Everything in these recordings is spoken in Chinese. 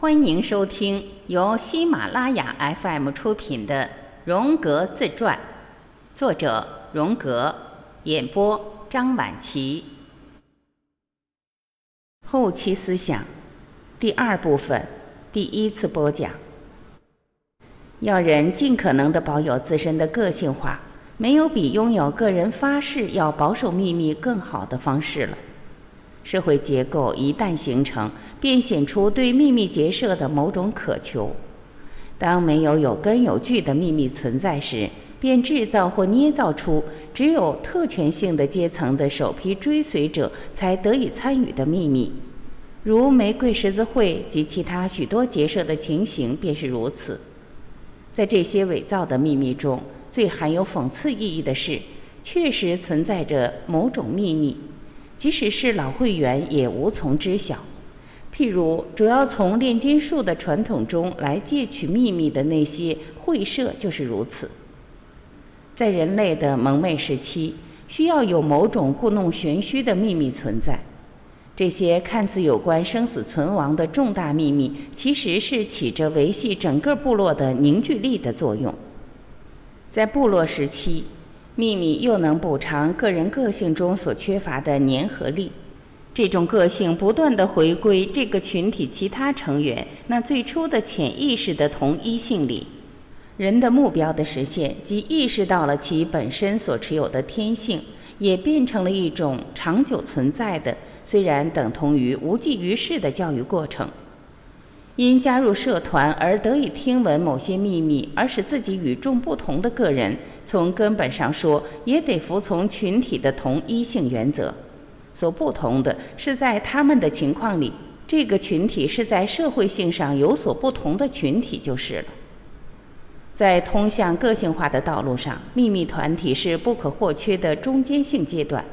欢迎收听由喜马拉雅 FM 出品的《荣格自传》，作者荣格，演播张晚琪。后期思想第二部分第一次播讲。要人尽可能的保有自身的个性化，没有比拥有个人发誓要保守秘密更好的方式了。社会结构一旦形成，便显出对秘密结社的某种渴求。当没有有根有据的秘密存在时，便制造或捏造出只有特权性的阶层的首批追随者才得以参与的秘密，如玫瑰十字会及其他许多结社的情形便是如此。在这些伪造的秘密中，最含有讽刺意义的是，确实存在着某种秘密。即使是老会员也无从知晓。譬如，主要从炼金术的传统中来借取秘密的那些会社就是如此。在人类的蒙昧时期，需要有某种故弄玄虚的秘密存在。这些看似有关生死存亡的重大秘密，其实是起着维系整个部落的凝聚力的作用。在部落时期。秘密又能补偿个人个性中所缺乏的粘合力，这种个性不断地回归这个群体其他成员那最初的潜意识的同一性里。人的目标的实现，即意识到了其本身所持有的天性，也变成了一种长久存在的，虽然等同于无济于事的教育过程。因加入社团而得以听闻某些秘密，而使自己与众不同的个人，从根本上说，也得服从群体的同一性原则。所不同的是，在他们的情况里，这个群体是在社会性上有所不同的群体就是了。在通向个性化的道路上，秘密团体是不可或缺的中间性阶段。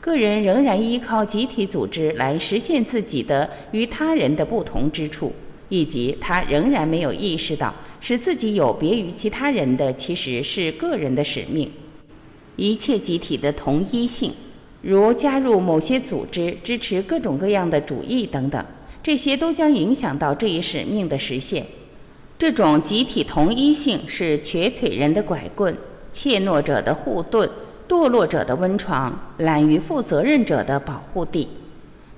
个人仍然依靠集体组织来实现自己的与他人的不同之处。以及他仍然没有意识到，使自己有别于其他人的其实是个人的使命。一切集体的同一性，如加入某些组织、支持各种各样的主义等等，这些都将影响到这一使命的实现。这种集体同一性是瘸腿人的拐棍、怯懦者的护盾、堕落者的温床、懒于负责任者的保护地，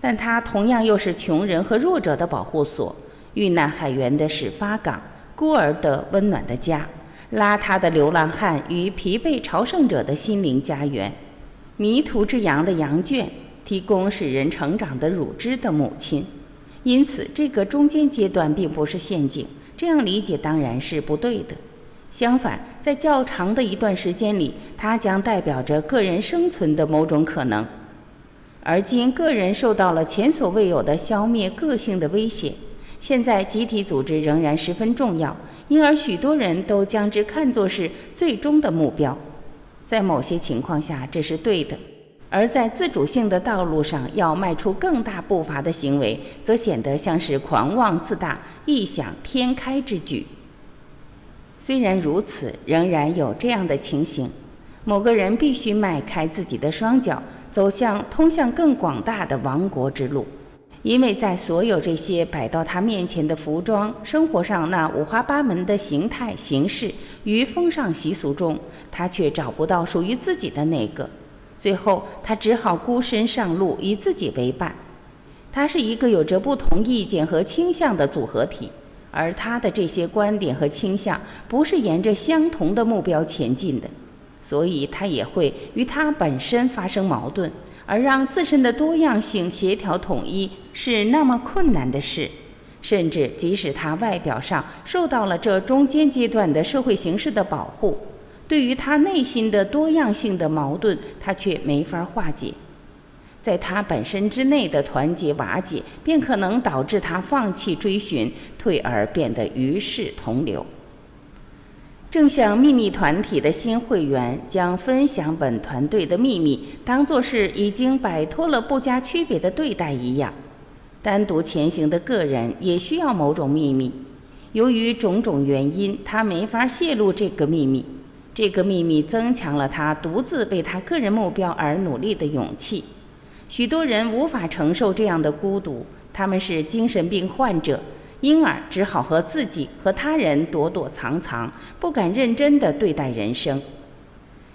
但它同样又是穷人和弱者的保护所。遇难海员的始发港，孤儿的温暖的家，邋遢的流浪汉与疲惫朝圣者的心灵家园，迷途之羊的羊圈，提供使人成长的乳汁的母亲。因此，这个中间阶段并不是陷阱。这样理解当然是不对的。相反，在较长的一段时间里，它将代表着个人生存的某种可能。而今，个人受到了前所未有的消灭个性的威胁。现在，集体组织仍然十分重要，因而许多人都将之看作是最终的目标。在某些情况下，这是对的；而在自主性的道路上，要迈出更大步伐的行为，则显得像是狂妄自大、异想天开之举。虽然如此，仍然有这样的情形：某个人必须迈开自己的双脚，走向通向更广大的王国之路。因为在所有这些摆到他面前的服装、生活上那五花八门的形态、形式与风尚习俗中，他却找不到属于自己的那个。最后，他只好孤身上路，以自己为伴。他是一个有着不同意见和倾向的组合体，而他的这些观点和倾向不是沿着相同的目标前进的，所以他也会与他本身发生矛盾。而让自身的多样性协调统一是那么困难的事，甚至即使他外表上受到了这中间阶段的社会形势的保护，对于他内心的多样性的矛盾，他却没法化解。在他本身之内的团结瓦解，便可能导致他放弃追寻，退而变得与世同流。正像秘密团体的新会员将分享本团队的秘密当作是已经摆脱了不加区别的对待一样，单独前行的个人也需要某种秘密。由于种种原因，他没法泄露这个秘密。这个秘密增强了他独自为他个人目标而努力的勇气。许多人无法承受这样的孤独，他们是精神病患者。因而只好和自己和他人躲躲藏藏，不敢认真地对待人生。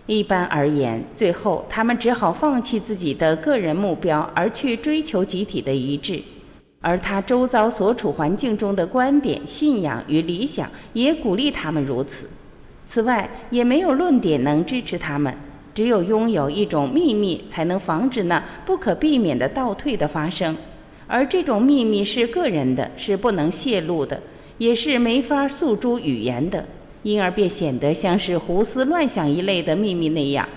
一般而言，最后他们只好放弃自己的个人目标，而去追求集体的一致。而他周遭所处环境中的观点、信仰与理想，也鼓励他们如此。此外，也没有论点能支持他们。只有拥有一种秘密，才能防止那不可避免的倒退的发生。而这种秘密是个人的，是不能泄露的，也是没法诉诸语言的。因而便显得像是胡思乱想一类的秘密那样。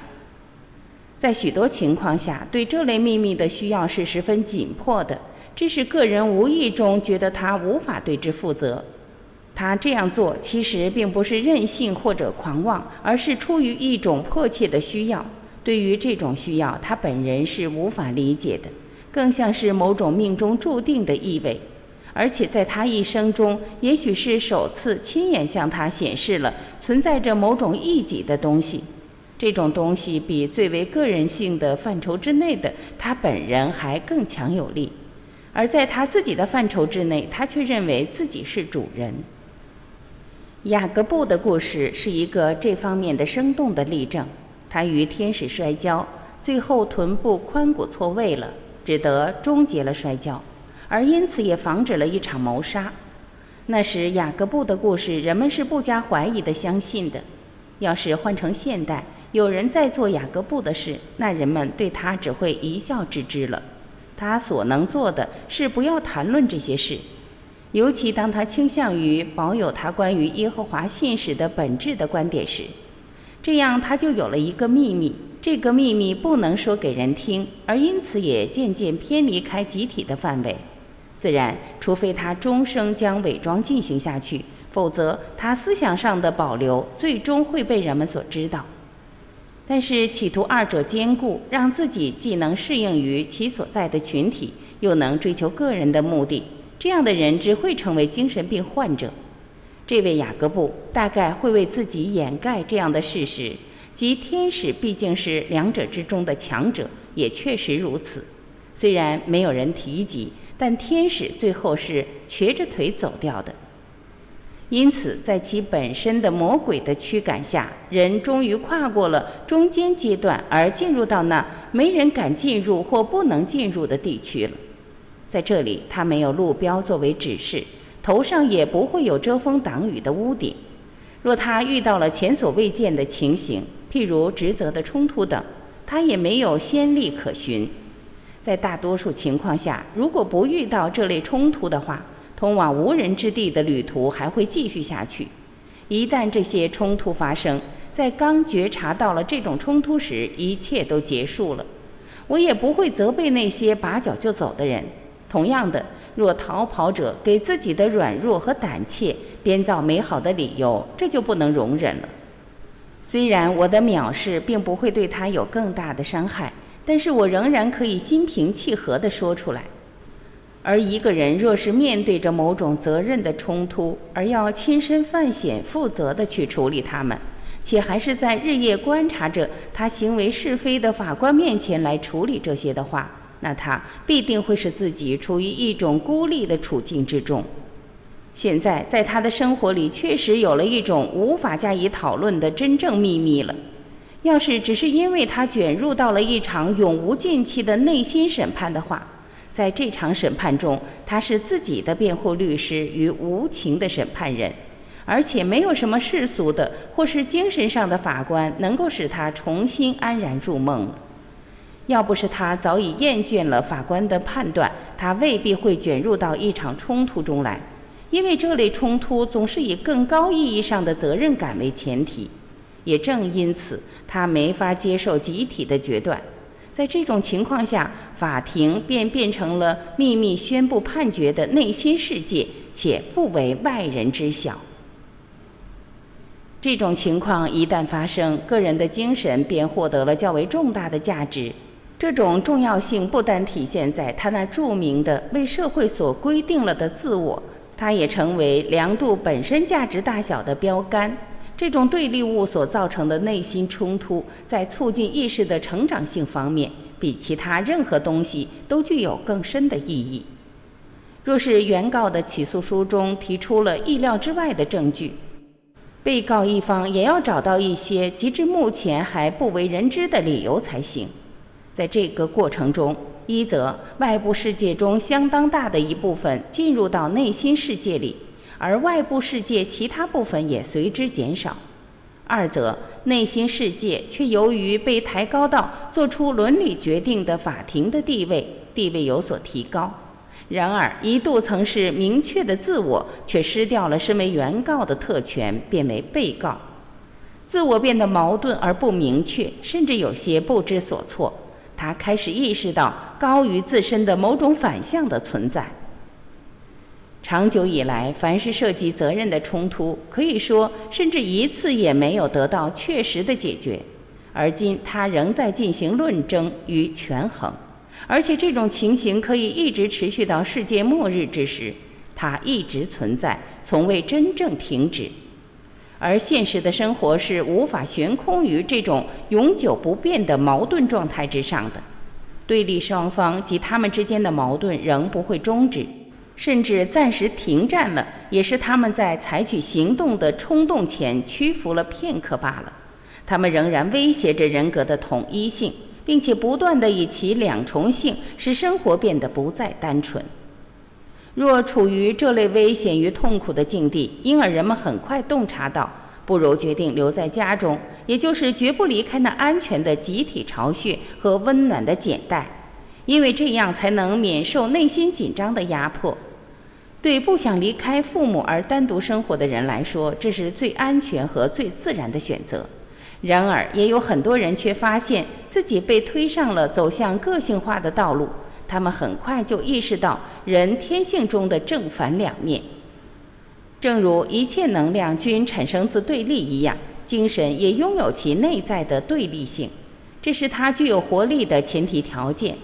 在许多情况下，对这类秘密的需要是十分紧迫的，这是个人无意中觉得他无法对之负责。他这样做其实并不是任性或者狂妄，而是出于一种迫切的需要。对于这种需要，他本人是无法理解的，更像是某种命中注定的意味。而且在他一生中，也许是首次亲眼向他显示了存在着某种异己的东西。这种东西比最为个人性的范畴之内的他本人还更强有力，而在他自己的范畴之内，他却认为自己是主人。雅各布的故事是一个这方面的生动的例证。他与天使摔跤，最后臀部髋骨错位了，只得终结了摔跤。而因此也防止了一场谋杀。那时雅各布的故事，人们是不加怀疑的相信的。要是换成现代，有人在做雅各布的事，那人们对他只会一笑置之了。他所能做的是不要谈论这些事，尤其当他倾向于保有他关于耶和华信使的本质的观点时，这样他就有了一个秘密。这个秘密不能说给人听，而因此也渐渐偏离开集体的范围。自然，除非他终生将伪装进行下去，否则他思想上的保留最终会被人们所知道。但是，企图二者兼顾，让自己既能适应于其所在的群体，又能追求个人的目的，这样的人只会成为精神病患者。这位雅各布大概会为自己掩盖这样的事实，即天使毕竟是两者之中的强者，也确实如此。虽然没有人提及。但天使最后是瘸着腿走掉的，因此在其本身的魔鬼的驱赶下，人终于跨过了中间阶段，而进入到那没人敢进入或不能进入的地区了。在这里，他没有路标作为指示，头上也不会有遮风挡雨的屋顶。若他遇到了前所未见的情形，譬如职责的冲突等，他也没有先例可循。在大多数情况下，如果不遇到这类冲突的话，通往无人之地的旅途还会继续下去。一旦这些冲突发生，在刚觉察到了这种冲突时，一切都结束了。我也不会责备那些拔脚就走的人。同样的，若逃跑者给自己的软弱和胆怯编造美好的理由，这就不能容忍了。虽然我的藐视并不会对他有更大的伤害。但是我仍然可以心平气和地说出来。而一个人若是面对着某种责任的冲突，而要亲身犯险、负责地去处理他们，且还是在日夜观察着他行为是非的法官面前来处理这些的话，那他必定会使自己处于一种孤立的处境之中。现在，在他的生活里，确实有了一种无法加以讨论的真正秘密了。要是只是因为他卷入到了一场永无尽期的内心审判的话，在这场审判中，他是自己的辩护律师与无情的审判人，而且没有什么世俗的或是精神上的法官能够使他重新安然入梦。要不是他早已厌倦了法官的判断，他未必会卷入到一场冲突中来，因为这类冲突总是以更高意义上的责任感为前提。也正因此，他没法接受集体的决断。在这种情况下，法庭便变成了秘密宣布判决的内心世界，且不为外人知晓。这种情况一旦发生，个人的精神便获得了较为重大的价值。这种重要性不单体现在他那著名的为社会所规定了的自我，它也成为量度本身价值大小的标杆。这种对立物所造成的内心冲突，在促进意识的成长性方面，比其他任何东西都具有更深的意义。若是原告的起诉书中提出了意料之外的证据，被告一方也要找到一些截至目前还不为人知的理由才行。在这个过程中，一则外部世界中相当大的一部分进入到内心世界里，而外部世界其他部分也随之减少；二则内心世界却由于被抬高到做出伦理决定的法庭的地位，地位有所提高。然而，一度曾是明确的自我，却失掉了身为原告的特权，变为被告。自我变得矛盾而不明确，甚至有些不知所措。他开始意识到高于自身的某种反向的存在。长久以来，凡是涉及责任的冲突，可以说甚至一次也没有得到确实的解决。而今，他仍在进行论争与权衡。而且这种情形可以一直持续到世界末日之时，它一直存在，从未真正停止。而现实的生活是无法悬空于这种永久不变的矛盾状态之上的。对立双方及他们之间的矛盾仍不会终止，甚至暂时停战了，也是他们在采取行动的冲动前屈服了片刻罢了。他们仍然威胁着人格的统一性。并且不断地以其两重性使生活变得不再单纯。若处于这类危险与痛苦的境地，因而人们很快洞察到，不如决定留在家中，也就是绝不离开那安全的集体巢穴和温暖的茧袋，因为这样才能免受内心紧张的压迫。对不想离开父母而单独生活的人来说，这是最安全和最自然的选择。然而，也有很多人却发现自己被推上了走向个性化的道路。他们很快就意识到人天性中的正反两面，正如一切能量均产生自对立一样，精神也拥有其内在的对立性，这是它具有活力的前提条件。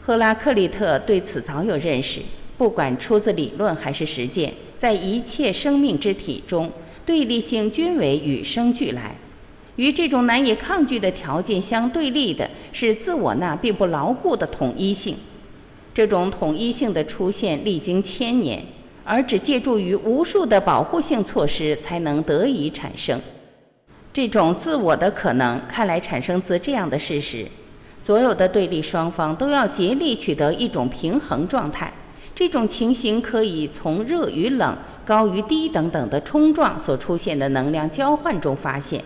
赫拉克利特对此早有认识。不管出自理论还是实践，在一切生命之体中，对立性均为与生俱来。与这种难以抗拒的条件相对立的是自我那并不牢固的统一性。这种统一性的出现历经千年，而只借助于无数的保护性措施才能得以产生。这种自我的可能，看来产生自这样的事实：所有的对立双方都要竭力取得一种平衡状态。这种情形可以从热与冷、高与低等等的冲撞所出现的能量交换中发现。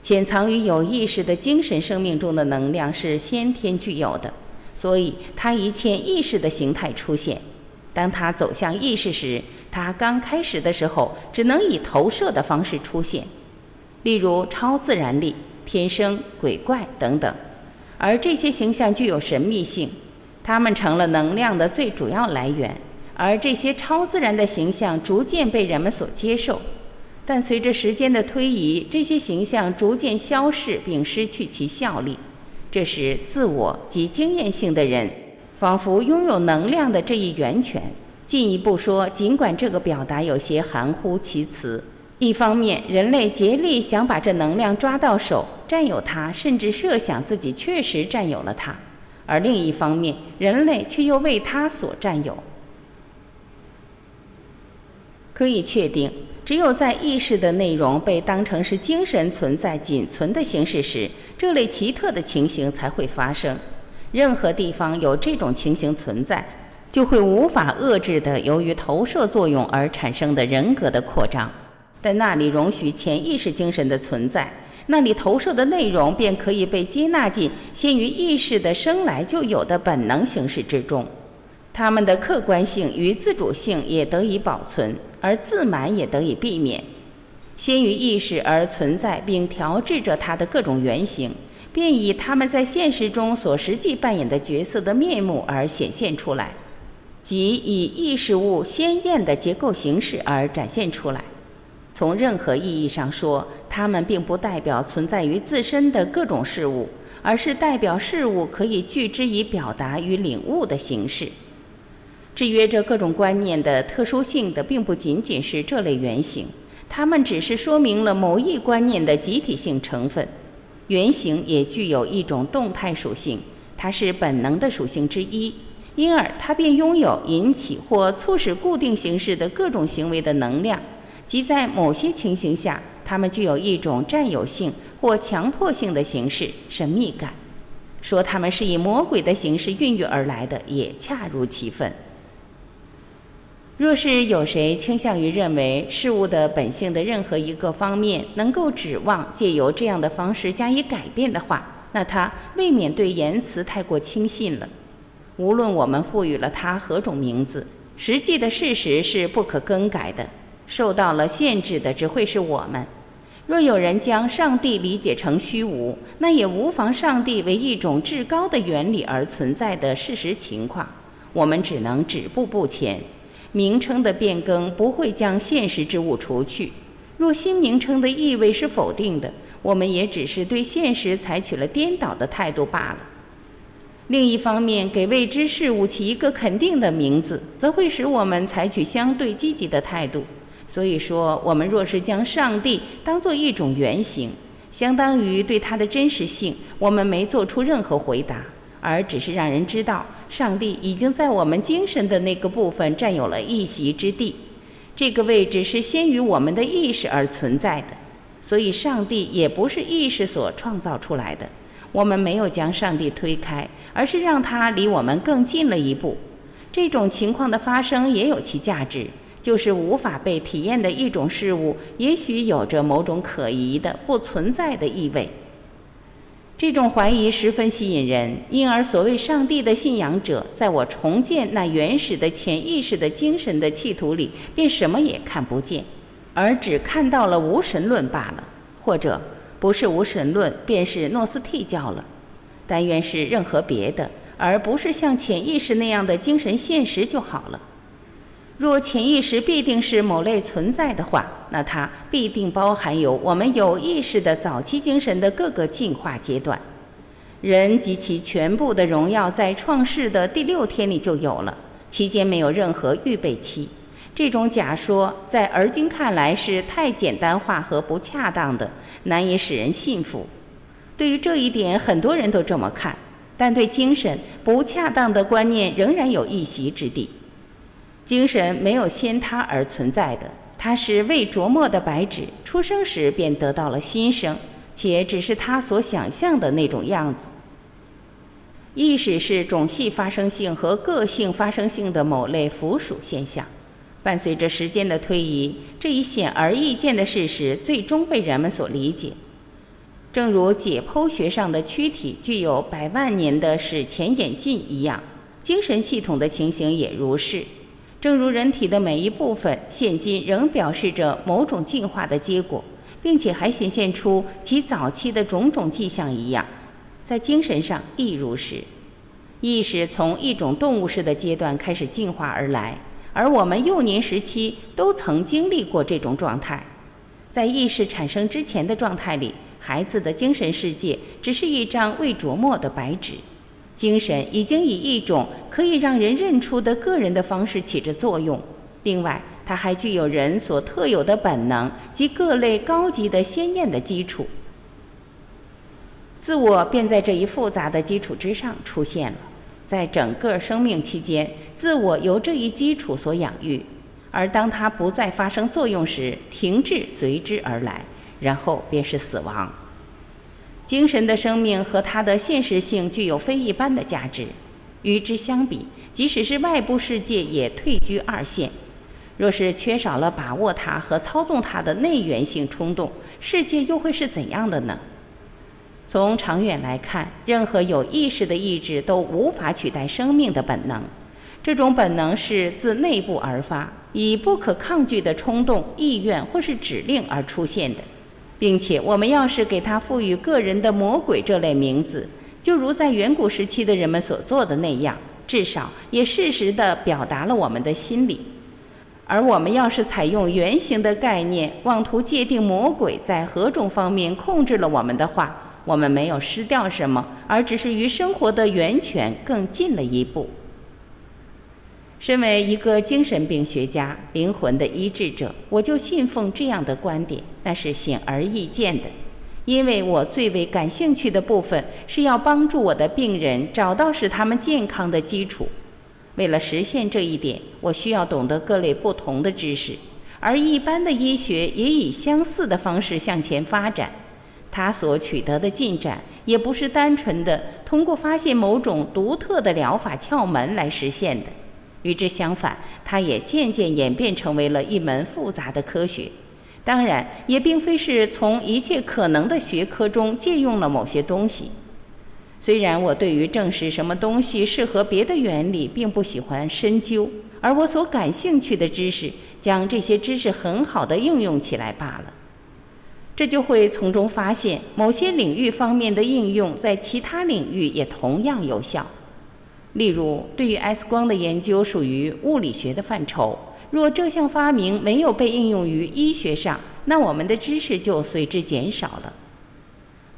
潜藏于有意识的精神生命中的能量是先天具有的，所以它以潜意识的形态出现。当它走向意识时，它刚开始的时候只能以投射的方式出现，例如超自然力、天生、鬼怪等等。而这些形象具有神秘性，它们成了能量的最主要来源。而这些超自然的形象逐渐被人们所接受。但随着时间的推移，这些形象逐渐消逝并失去其效力。这是，自我及经验性的人仿佛拥有能量的这一源泉。进一步说，尽管这个表达有些含糊其辞，一方面人类竭力想把这能量抓到手、占有它，甚至设想自己确实占有了它；而另一方面，人类却又为它所占有。可以确定。只有在意识的内容被当成是精神存在仅存的形式时，这类奇特的情形才会发生。任何地方有这种情形存在，就会无法遏制的由于投射作用而产生的人格的扩张。但那里容许潜意识精神的存在，那里投射的内容便可以被接纳进先于意识的生来就有的本能形式之中。它们的客观性与自主性也得以保存，而自满也得以避免。先于意识而存在并调制着它的各种原型，便以他们在现实中所实际扮演的角色的面目而显现出来，即以意识物鲜艳的结构形式而展现出来。从任何意义上说，它们并不代表存在于自身的各种事物，而是代表事物可以据之以表达与领悟的形式。制约着各种观念的特殊性的，并不仅仅是这类原型，它们只是说明了某一观念的集体性成分。原型也具有一种动态属性，它是本能的属性之一。因而它便拥有引起或促使固定形式的各种行为的能量，即在某些情形下，它们具有一种占有性或强迫性的形式神秘感。说他们是以魔鬼的形式孕育而来的，也恰如其分。若是有谁倾向于认为事物的本性的任何一个方面能够指望借由这样的方式加以改变的话，那他未免对言辞太过轻信了。无论我们赋予了它何种名字，实际的事实是不可更改的。受到了限制的只会是我们。若有人将上帝理解成虚无，那也无妨上帝为一种至高的原理而存在的事实情况。我们只能止步不前。名称的变更不会将现实之物除去。若新名称的意味是否定的，我们也只是对现实采取了颠倒的态度罢了。另一方面，给未知事物起一个肯定的名字，则会使我们采取相对积极的态度。所以说，我们若是将上帝当作一种原型，相当于对它的真实性，我们没做出任何回答，而只是让人知道，上帝已经在我们精神的那个部分占有了一席之地。这个位置是先于我们的意识而存在的，所以上帝也不是意识所创造出来的。我们没有将上帝推开，而是让他离我们更近了一步。这种情况的发生也有其价值，就是无法被体验的一种事物，也许有着某种可疑的、不存在的意味。这种怀疑十分吸引人，因而所谓上帝的信仰者，在我重建那原始的潜意识的精神的企图里，便什么也看不见，而只看到了无神论罢了，或者。不是无神论，便是诺斯替教了。但愿是任何别的，而不是像潜意识那样的精神现实就好了。若潜意识必定是某类存在的话，那它必定包含有我们有意识的早期精神的各个进化阶段。人及其全部的荣耀在创世的第六天里就有了，期间没有任何预备期。这种假说在而今看来是太简单化和不恰当的，难以使人信服。对于这一点，很多人都这么看，但对精神不恰当的观念仍然有一席之地。精神没有先他而存在的，它是未琢磨的白纸，出生时便得到了新生，且只是他所想象的那种样子。意识是种系发生性和个性发生性的某类附属现象。伴随着时间的推移，这一显而易见的事实最终被人们所理解。正如解剖学上的躯体具有百万年的史前演进一样，精神系统的情形也如是。正如人体的每一部分现今仍表示着某种进化的结果，并且还显现出其早期的种种迹象一样，在精神上亦如是。意识从一种动物式的阶段开始进化而来。而我们幼年时期都曾经历过这种状态，在意识产生之前的状态里，孩子的精神世界只是一张未琢磨的白纸，精神已经以一种可以让人认出的个人的方式起着作用。另外，它还具有人所特有的本能及各类高级的鲜艳的基础，自我便在这一复杂的基础之上出现了。在整个生命期间，自我由这一基础所养育，而当它不再发生作用时，停滞随之而来，然后便是死亡。精神的生命和它的现实性具有非一般的价值，与之相比，即使是外部世界也退居二线。若是缺少了把握它和操纵它的内源性冲动，世界又会是怎样的呢？从长远来看，任何有意识的意志都无法取代生命的本能。这种本能是自内部而发，以不可抗拒的冲动、意愿或是指令而出现的，并且我们要是给它赋予个人的魔鬼这类名字，就如在远古时期的人们所做的那样，至少也适时地表达了我们的心理。而我们要是采用原型的概念，妄图界定魔鬼在何种方面控制了我们的话，我们没有失掉什么，而只是与生活的源泉更近了一步。身为一个精神病学家、灵魂的医治者，我就信奉这样的观点，那是显而易见的。因为我最为感兴趣的部分是要帮助我的病人找到使他们健康的基础。为了实现这一点，我需要懂得各类不同的知识，而一般的医学也以相似的方式向前发展。它所取得的进展，也不是单纯的通过发现某种独特的疗法窍门来实现的。与之相反，它也渐渐演变成为了一门复杂的科学。当然，也并非是从一切可能的学科中借用了某些东西。虽然我对于证实什么东西适合别的原理并不喜欢深究，而我所感兴趣的知识，将这些知识很好的应用起来罢了。这就会从中发现，某些领域方面的应用在其他领域也同样有效。例如，对于 X 光的研究属于物理学的范畴，若这项发明没有被应用于医学上，那我们的知识就随之减少了。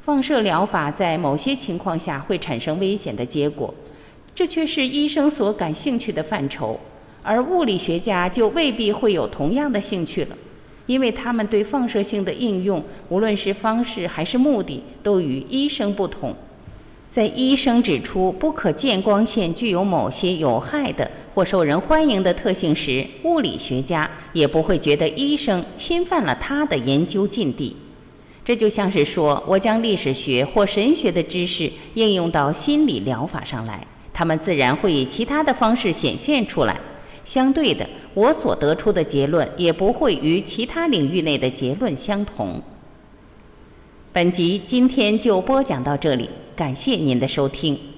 放射疗法在某些情况下会产生危险的结果，这却是医生所感兴趣的范畴，而物理学家就未必会有同样的兴趣了。因为他们对放射性的应用，无论是方式还是目的，都与医生不同。在医生指出不可见光线具有某些有害的或受人欢迎的特性时，物理学家也不会觉得医生侵犯了他的研究禁地。这就像是说，我将历史学或神学的知识应用到心理疗法上来，他们自然会以其他的方式显现出来。相对的，我所得出的结论也不会与其他领域内的结论相同。本集今天就播讲到这里，感谢您的收听。